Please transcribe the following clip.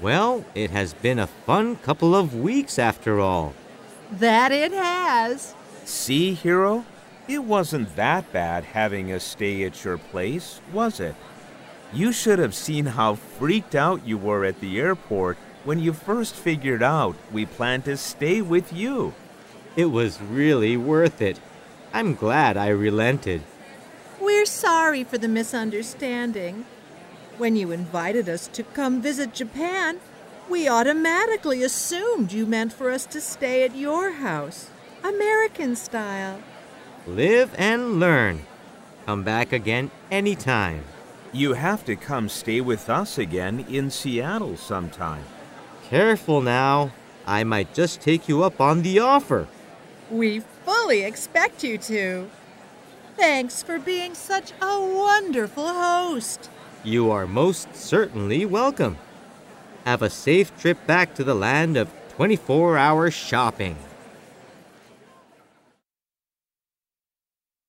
Well, it has been a fun couple of weeks after all. That it has. See, Hiro? It wasn't that bad having us stay at your place, was it? You should have seen how freaked out you were at the airport when you first figured out we planned to stay with you. It was really worth it. I'm glad I relented. We're sorry for the misunderstanding. When you invited us to come visit Japan, we automatically assumed you meant for us to stay at your house, American style. Live and learn. Come back again anytime. You have to come stay with us again in Seattle sometime. Careful now. I might just take you up on the offer. We fully expect you to. Thanks for being such a wonderful host. You are most certainly welcome. Have a safe trip back to the land of 24 hour shopping.